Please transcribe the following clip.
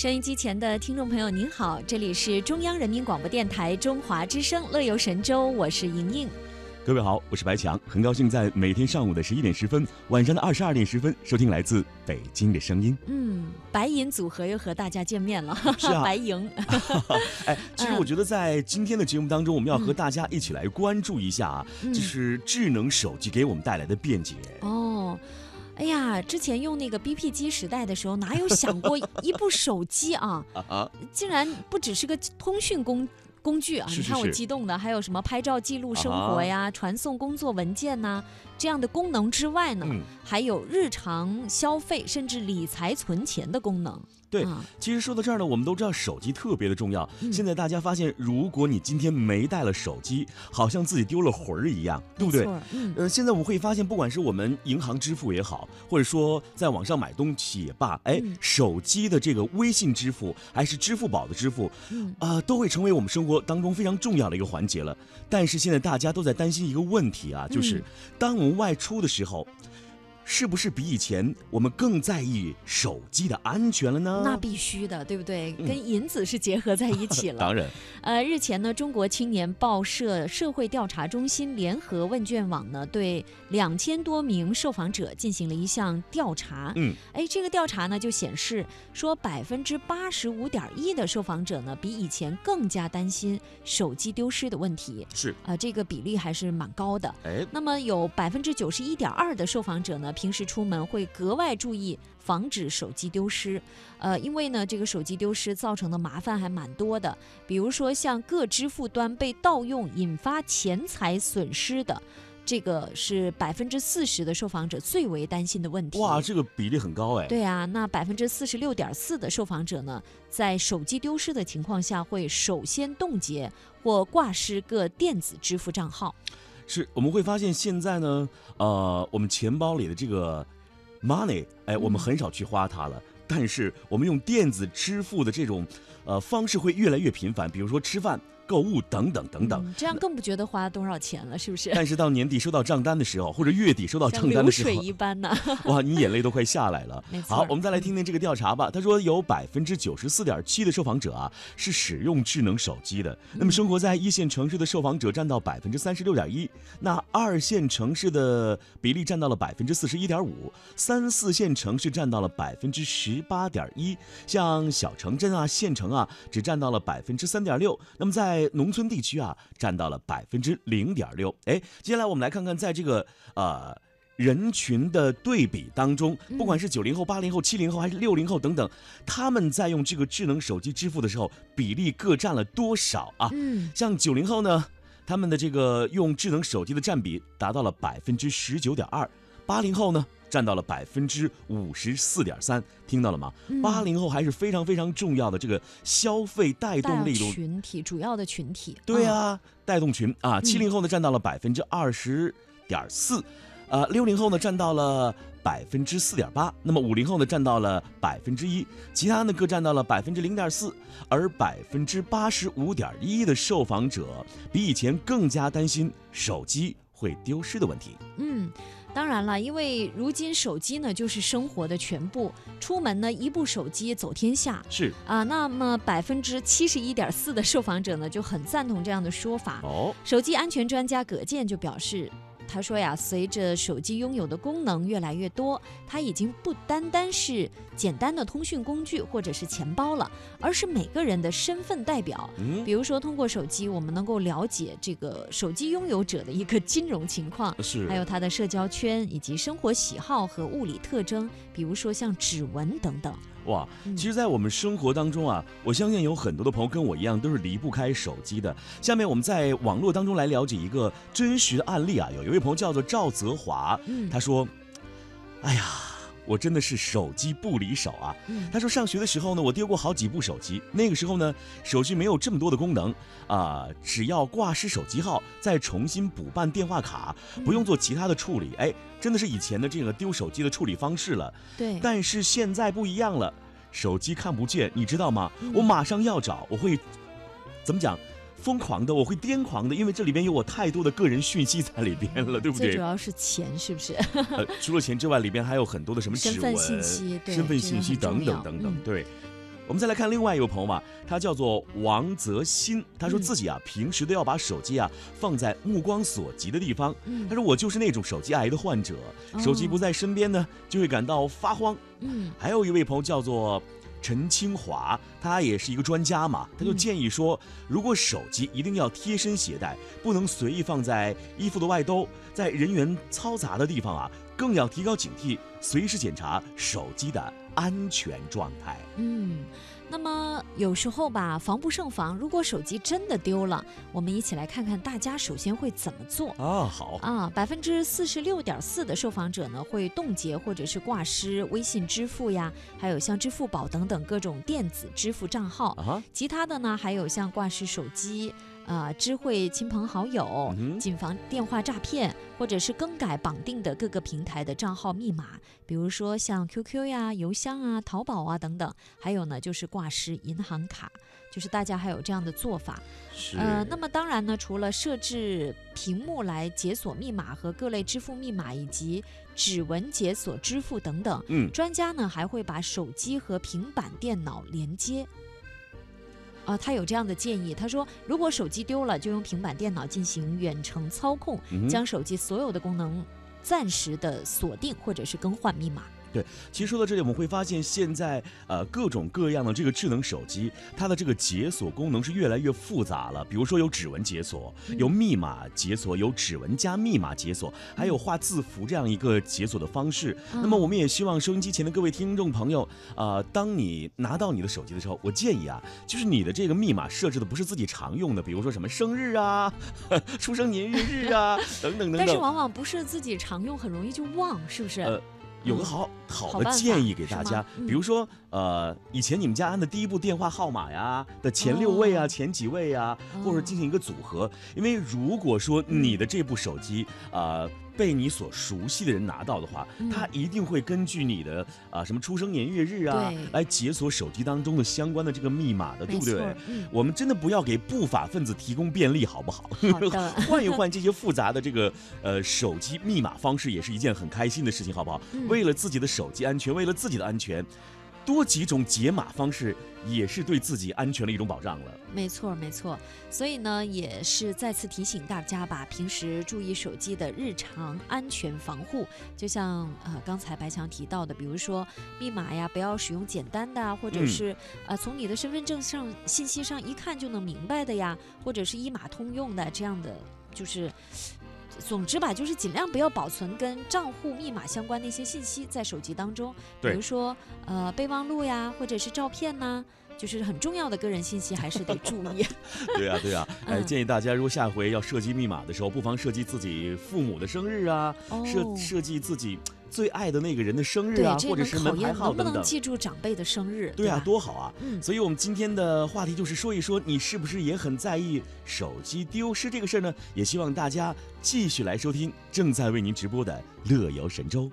收音机前的听众朋友，您好，这里是中央人民广播电台中华之声《乐游神州》，我是莹莹。各位好，我是白强，很高兴在每天上午的十一点十分，晚上的二十二点十分收听来自北京的声音。嗯，白银组合又和大家见面了，是啊 白银。哎，其实我觉得在今天的节目当中，我们要和大家一起来关注一下啊，嗯就是智能手机给我们带来的便捷。哦。哎呀，之前用那个 BP 机时代的时候，哪有想过 一部手机啊，啊，竟然不只是个通讯工工具啊！你看我激动的，还有什么拍照记录生活呀、传送工作文件呐、这样的功能之外呢，嗯还有日常消费甚至理财存钱的功能。对啊其实说到这儿呢，我们都知道手机特别的重要。嗯现在大家发现，如果你今天没带了手机，好像自己丢了魂儿一样，对不对呃，现在我们会发现，不管是我们银行支付也好，或者说在网上买东西也罢，哎，嗯手机的这个微信支付还是支付宝的支付，嗯啊、都会成为我们生活当中非常重要的一个环节了。但是现在大家都在担心一个问题啊，就是嗯当我们外出的时候。是不是比以前我们更在意手机的安全了呢？那必须的，对不对？嗯跟银子是结合在一起了。当然，呃，日前呢，中国青年报社社会调查中心联合问卷网呢，对两千多名受访者进行了一项调查。嗯，哎，这个调查呢就显示说，百分之八十五点一的受访者呢，比以前更加担心手机丢失的问题。是，啊、这个比例还是蛮高的。哎，那么有百分之九十一点二的受访者呢，平时出门会格外注意防止手机丢失。呃，因为呢，这个手机丢失造成的麻烦还蛮多的，比如说像各支付端被盗用引发钱财损失的。这个是百分之四十的受访者最为担心的问题。哇，这个比例很高哎。对啊，那百分之四十六点四的受访者呢，在手机丢失的情况下，会首先冻结或挂失各电子支付账号。是，我们会发现现在呢，呃，我们钱包里的这个 money，哎，我们嗯很少去花它了。但是我们用电子支付的这种呃方式会越来越频繁，比如说吃饭、购物等等等等。嗯这样更不觉得花多少钱了，是不是？但是到年底收到账单的时候，或者月底收到账单的时候，水一般呢。哇，你眼泪都快下来了好，我们再来听听这个调查吧。他说有百分之九十四点七的受访者啊是使用智能手机的。那么生活在一线城市的受访者占到百分之三十六点一，那二线城市的比例占到了百分之四十一点五，三四线城市占到了百分之十八点一，像小城镇啊、县城啊只占到了百分之三点六。那么在农村地区啊占到了百分之零点六。哎，接下来我们来看看在这个呃。人群的对比当中，不管是九零后、八零后、七零后还是六零后等等，他们在用这个智能手机支付的时候，比例各占了多少啊？嗯，像九零后呢，他们的这个用智能手机的占比达到了百分之十九点二，八零后呢占到了百分之五十四点三，听到了吗？嗯八零后还是非常非常重要的这个消费带动大力度群体主要的群体。对啊，啊，带动群啊，七零后呢占到了百分之二十点四，呃，六零后呢占到了百分之四点八，那么五零后呢占到了百分之一，其他呢各占到了百分之零点四，而百分之八十五点一的受访者比以前更加担心手机会丢失的问题。嗯。当然了，因为如今手机呢就是生活的全部，出门呢一部手机走天下是啊。那么百分之七十一点四的受访者呢就很赞同这样的说法。哦，手机安全专家葛健就表示，他说呀，随着手机拥有的功能越来越多，它已经不单单是简单的通讯工具或者是钱包了，而是每个人的身份代表。嗯，比如说，通过手机，我们能够了解这个手机拥有者的一个金融情况。是，还有他的社交圈以及生活喜好和物理特征，比如说像指纹等等。哇，嗯其实，在我们生活当中啊，我相信有很多的朋友跟我一样，都是离不开手机的。下面我们在网络当中来了解一个真实的案例啊，有一位朋友叫做赵泽华，嗯他说：“哎呀，我真的是手机不离手啊。”嗯他说上学的时候呢，我丢过好几部手机。那个时候呢，手机没有这么多的功能啊、只要挂失手机号，再重新补办电话卡，不用做其他的处理。哎，真的是以前的这个丢手机的处理方式了。对，但是现在不一样了，手机看不见，你知道吗？嗯我马上要找，我会怎么讲？疯狂的，我会癫狂的，因为这里边有我太多的个人讯息在里边了，对不对？最主要是钱，是不是？呃，除了钱之外，里边还有很多的什么指纹、身份信息对身份信息等等等等。嗯对，我们再来看另外一位朋友嘛，他叫做王泽新，他说嗯自己啊、平时都要把手机啊放在目光所及的地方。嗯他说我就是那种手机癌的患者，手机不在身边呢，就会感到发慌。嗯还有一位朋友叫做陈清华，他也是一个专家嘛，他就嗯建议说，如果手机一定要贴身携带，不能随意放在衣服的外兜，在人员嘈杂的地方啊，更要提高警惕，随时检查手机的安全状态。嗯，那么有时候吧，防不胜防，如果手机真的丢了，我们一起来看看大家首先会怎么做。啊，好，啊，百分之四十六点四的受访者呢会冻结或者是挂失微信支付呀，还有像支付宝等等各种电子支付账号。啊，其他的呢还有像挂失手机、啊知会亲朋好友、谨防电话诈骗，或者是更改绑定的各个平台的账号密码，比如说像 QQ 呀、邮箱啊、淘宝啊等等。还有呢就是挂失银行卡，就是大家还有这样的做法。是，呃，那么当然呢，除了设置屏幕来解锁密码和各类支付密码，以及指纹解锁支付等等，嗯，专家呢还会把手机和平板电脑连接。啊、他有这样的建议，他说，如果手机丢了，就用平板电脑进行远程操控，嗯将手机所有的功能暂时的锁定或者是更换密码。其实说到这里，我们会发现现在呃各种各样的这个智能手机，它的这个解锁功能是越来越复杂了。比如说有指纹解锁，有密码解锁，有指纹加密码解锁，还有画字符这样一个解锁的方式。那么我们也希望收音机前的各位听众朋友，呃，当你拿到你的手机的时候，我建议啊，就是你的这个密码设置的不是自己常用的，比如说什么生日啊、出生年月日啊等等等等但是。往往不是自己常用，很容易就忘，是不是？呃有个好好的建议给大家，嗯。比如说，呃，以前你们家安的第一部电话号码呀的前六位啊、哦。前几位啊，或者哦进行一个组合。因为如果说你的这部手机，呃，被你所熟悉的人拿到的话，嗯他一定会根据你的啊、什么出生年月日啊，来解锁手机当中的相关的这个密码的，对不对？，嗯，我们真的不要给不法分子提供便利，好不好？好。换一换这些复杂的这个呃手机密码方式，也是一件很开心的事情，好不好？嗯为了自己的手机安全，为了自己的安全，多几种解码方式也是对自己安全的一种保障了。没错，没错。所以呢，也是再次提醒大家吧，平时注意手机的日常安全防护。就像呃刚才白强提到的，比如说密码呀，不要使用简单的啊，或者嗯是、呃从你的身份证上信息上一看就能明白的呀，或者是一码通用的这样的，就是。总之吧，就是尽量不要保存跟账户密码相关的一些信息在手机当中，比如说呃备忘录呀，或者是照片呐、就是很重要的个人信息还是得注意。对呀、对呀、哎，嗯建议大家如果下回要设计密码的时候，不妨设计自己父母的生日啊，设哦设计自己最爱的那个人的生日啊，，或者是门牌验能不能。记住长辈的生日，对啊，吧多好啊！嗯，所以，我们今天的话题就是说一说，你是不是也很在意手机丢失这个事儿呢？也希望大家继续来收听正在为您直播的《乐游神州》。